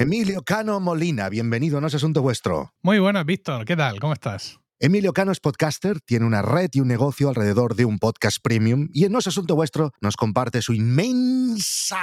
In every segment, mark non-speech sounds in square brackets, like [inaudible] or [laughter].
Emilio Cano Molina, bienvenido a No es Asunto Vuestro. Muy buenas, Víctor. ¿Qué tal? ¿Cómo estás? Emilio Cano es podcaster, tiene una red y un negocio alrededor de un podcast premium y en No es Asunto Vuestro nos comparte su inmensa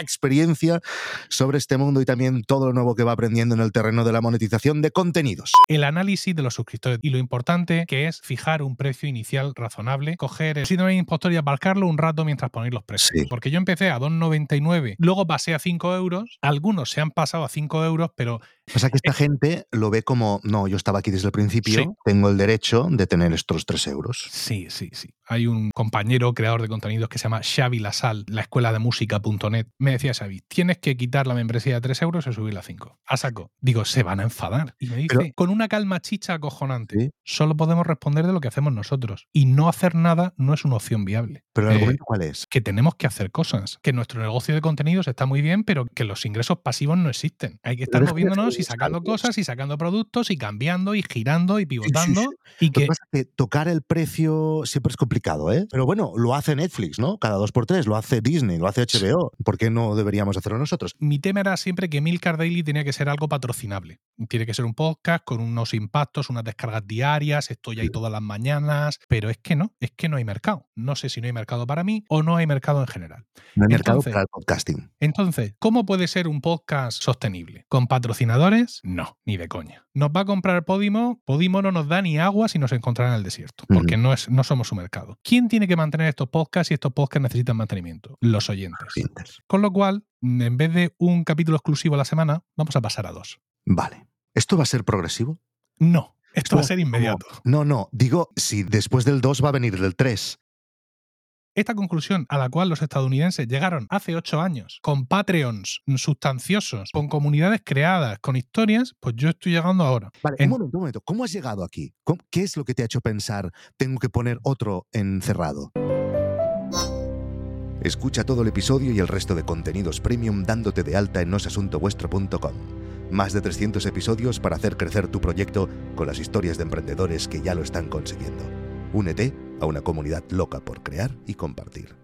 experiencia sobre este mundo y también todo lo nuevo que va aprendiendo en el terreno de la monetización de contenidos. El análisis de los suscriptores y lo importante que es fijar un precio inicial razonable, coger el síndrome de impostor y aparcarlo un rato mientras ponéis los precios. Sí. Porque yo empecé a 2,99, luego pasé a 5 euros, algunos se han pasado a 5 euros, pero Pasa que esta [laughs] gente lo ve como, no, yo estaba aquí desde el principio, Sí. tengo el derecho de tener estos tres euros. sí, sí, sí. Hay un compañero creador de contenidos que se llama Xavi Lasal, la escuela de música.net. Me decía Xavi, tienes que quitar la membresía de 3 euros y subirla a 5. A saco. Digo, se van a enfadar. Y me dice, Pero- con una calma chicha acojonante, Sí. solo podemos responder de lo que hacemos nosotros. Y no hacer nada no es una opción viable. Pero el Eh, argumento cuál es? que tenemos que hacer cosas, que nuestro negocio de contenidos está muy bien, pero que los ingresos pasivos no existen. Hay que estar Pero y sacando cosas y sacando productos y cambiando y girando y pivotando sí. y Lo que que pasa es que tocar el precio siempre es complicado, ¿eh? Pero bueno, lo hace Netflix, ¿no? Cada dos por tres, lo hace Disney, lo hace HBO. ¿Por qué no deberíamos hacerlo nosotros? mi tema era siempre que Milcar Daily tenía que ser algo patrocinable. Tiene que ser un podcast con unos impactos, unas descargas diarias, estoy ahí todas las mañanas, pero es que no, es que no hay mercado. No sé si no hay mercado para mí o no hay mercado en general. No hay mercado Entonces- para el podcasting. Entonces, ¿cómo puede ser un podcast sostenible? ¿Con patrocinadores? No, ni de coña. ¿Nos va a comprar Podimo? Podimo no nos da ni agua si nos encontrará en el desierto, porque no, es, no somos su mercado. ¿Quién tiene que mantener estos podcasts y estos podcasts necesitan mantenimiento? Los oyentes. Con lo cual, en vez de un capítulo exclusivo a la semana, vamos a pasar a dos. Vale. ¿Esto va a ser progresivo? No, esto va a ¿Cómo- ser inmediato. No, no. Digo, si después del 2 va a venir del 3. Esta conclusión a la cual los estadounidenses llegaron hace ocho años, con Patreons sustanciosos, con comunidades creadas, con historias, pues yo estoy llegando ahora. Vale, En- un momento, un momento. ¿Cómo has llegado aquí? ¿Cómo- ¿Qué es lo que te ha hecho pensar tengo que poner otro encerrado? Escucha todo el episodio y el resto de contenidos premium dándote de alta en nosasuntovuestro.com. Más de 300 episodios para hacer crecer tu proyecto con las historias de emprendedores que ya lo están consiguiendo. Únete a una comunidad loca por crear y compartir.